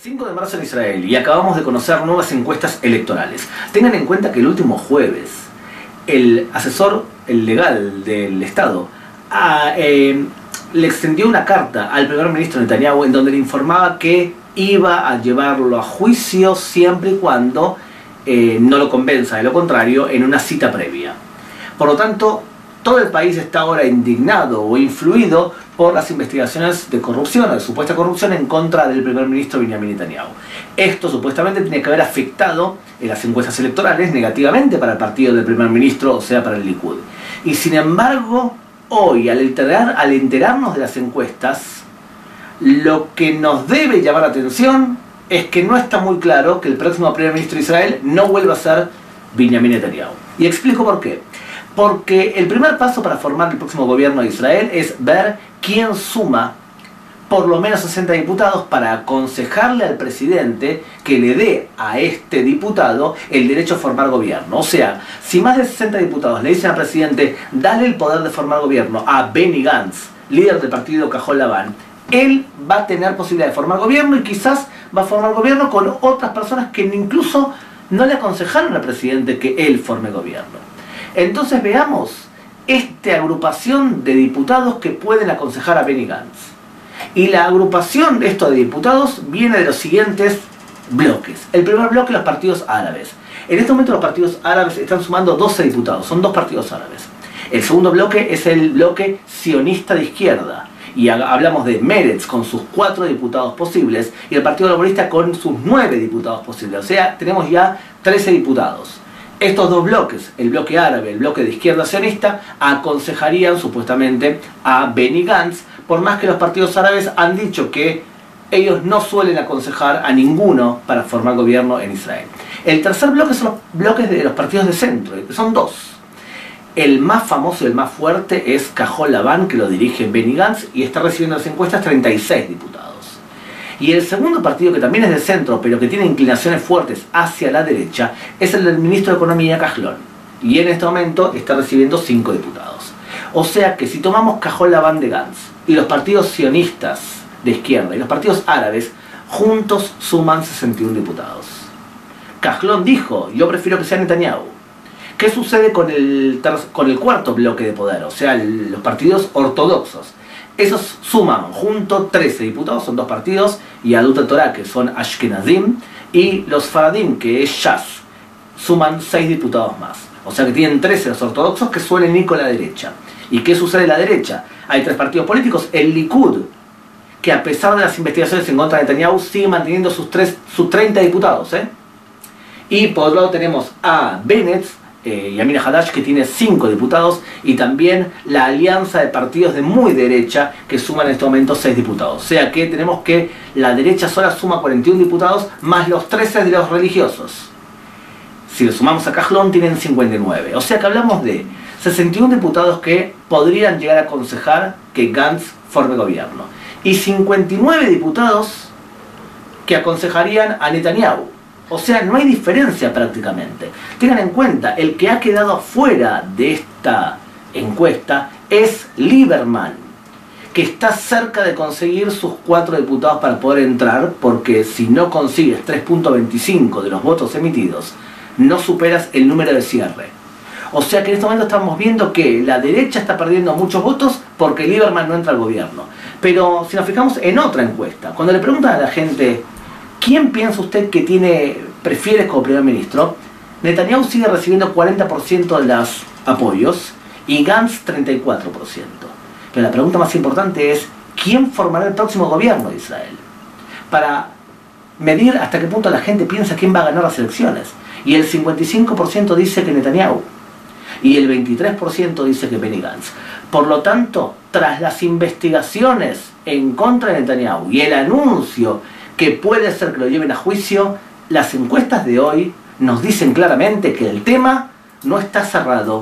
5 de marzo en Israel y acabamos de conocer nuevas encuestas electorales. Tengan en cuenta que el último jueves el asesor el legal del Estado a, eh, le extendió una carta al primer ministro Netanyahu en donde le informaba que iba a llevarlo a juicio siempre y cuando eh, no lo convenza de lo contrario en una cita previa. Por lo tanto, todo el país está ahora indignado o influido por las investigaciones de corrupción, de supuesta corrupción en contra del primer ministro Benjamin Netanyahu. Esto supuestamente tiene que haber afectado en las encuestas electorales negativamente para el partido del primer ministro, o sea, para el Likud. Y sin embargo, hoy, al, al enterarnos de las encuestas, lo que nos debe llamar la atención es que no está muy claro que el próximo primer ministro de Israel no vuelva a ser Benjamin Netanyahu. Y explico por qué. Porque el primer paso para formar el próximo gobierno de Israel es ver quién suma por lo menos 60 diputados para aconsejarle al presidente que le dé a este diputado el derecho a formar gobierno. O sea, si más de 60 diputados le dicen al presidente, dale el poder de formar gobierno a Benny Gantz, líder del partido Cajol Laván, él va a tener posibilidad de formar gobierno y quizás va a formar gobierno con otras personas que incluso no le aconsejaron al presidente que él forme gobierno. Entonces veamos esta agrupación de diputados que pueden aconsejar a Benny Gantz. Y la agrupación de estos diputados viene de los siguientes bloques. El primer bloque, los partidos árabes. En este momento los partidos árabes están sumando 12 diputados, son dos partidos árabes. El segundo bloque es el bloque sionista de izquierda. Y hablamos de Meretz con sus cuatro diputados posibles y el Partido Laborista con sus nueve diputados posibles. O sea, tenemos ya 13 diputados. Estos dos bloques, el bloque árabe, el bloque de izquierda sionista, aconsejarían supuestamente a Benny Gantz, por más que los partidos árabes han dicho que ellos no suelen aconsejar a ninguno para formar gobierno en Israel. El tercer bloque son los bloques de los partidos de centro, son dos. El más famoso y el más fuerte es Cajol Laván, que lo dirige Benny Gantz y está recibiendo las encuestas 36 diputados. Y el segundo partido, que también es de centro, pero que tiene inclinaciones fuertes hacia la derecha, es el del ministro de Economía, Cajlón. Y en este momento está recibiendo 5 diputados. O sea que si tomamos Cajol Laván de Gantz y los partidos sionistas de izquierda y los partidos árabes, juntos suman 61 diputados. Cajlón dijo, yo prefiero que sea Netanyahu. ¿Qué sucede con el, con el cuarto bloque de poder? O sea, los partidos ortodoxos. Esos suman junto 13 diputados, son dos partidos, y Adulta Torah, que son Ashkenazim, y los Faradim, que es Shas, suman 6 diputados más. O sea que tienen 13 los ortodoxos que suelen ir con la derecha. ¿Y qué sucede en la derecha? Hay tres partidos políticos, el Likud, que a pesar de las investigaciones en contra de Netanyahu, sigue manteniendo sus, sus 30 diputados. ¿eh? Y por otro lado tenemos a Bennett, eh, Yamina Hadash, que tiene 5 diputados, y también la alianza de partidos de muy derecha, que suman en este momento 6 diputados. O sea que tenemos que la derecha sola suma 41 diputados, más los 13 de los religiosos. Si lo sumamos a Cajlón, tienen 59. O sea que hablamos de 61 diputados que podrían llegar a aconsejar que Gantz forme gobierno. Y 59 diputados que aconsejarían a Netanyahu. O sea, no hay diferencia prácticamente. Tengan en cuenta, el que ha quedado fuera de esta encuesta es Lieberman, que está cerca de conseguir sus cuatro diputados para poder entrar, porque si no consigues 3.25 de los votos emitidos, no superas el número de cierre. O sea que en este momento estamos viendo que la derecha está perdiendo muchos votos porque Lieberman no entra al gobierno. Pero si nos fijamos en otra encuesta, cuando le preguntan a la gente ¿Quién piensa usted que tiene, prefiere como primer ministro? Netanyahu sigue recibiendo 40% de los apoyos y Gantz 34%. Pero la pregunta más importante es, ¿quién formará el próximo gobierno de Israel? Para medir hasta qué punto la gente piensa quién va a ganar las elecciones. Y el 55% dice que Netanyahu. Y el 23% dice que Benny Gantz. Por lo tanto, tras las investigaciones en contra de Netanyahu y el anuncio que puede ser que lo lleven a juicio, las encuestas de hoy nos dicen claramente que el tema no está cerrado.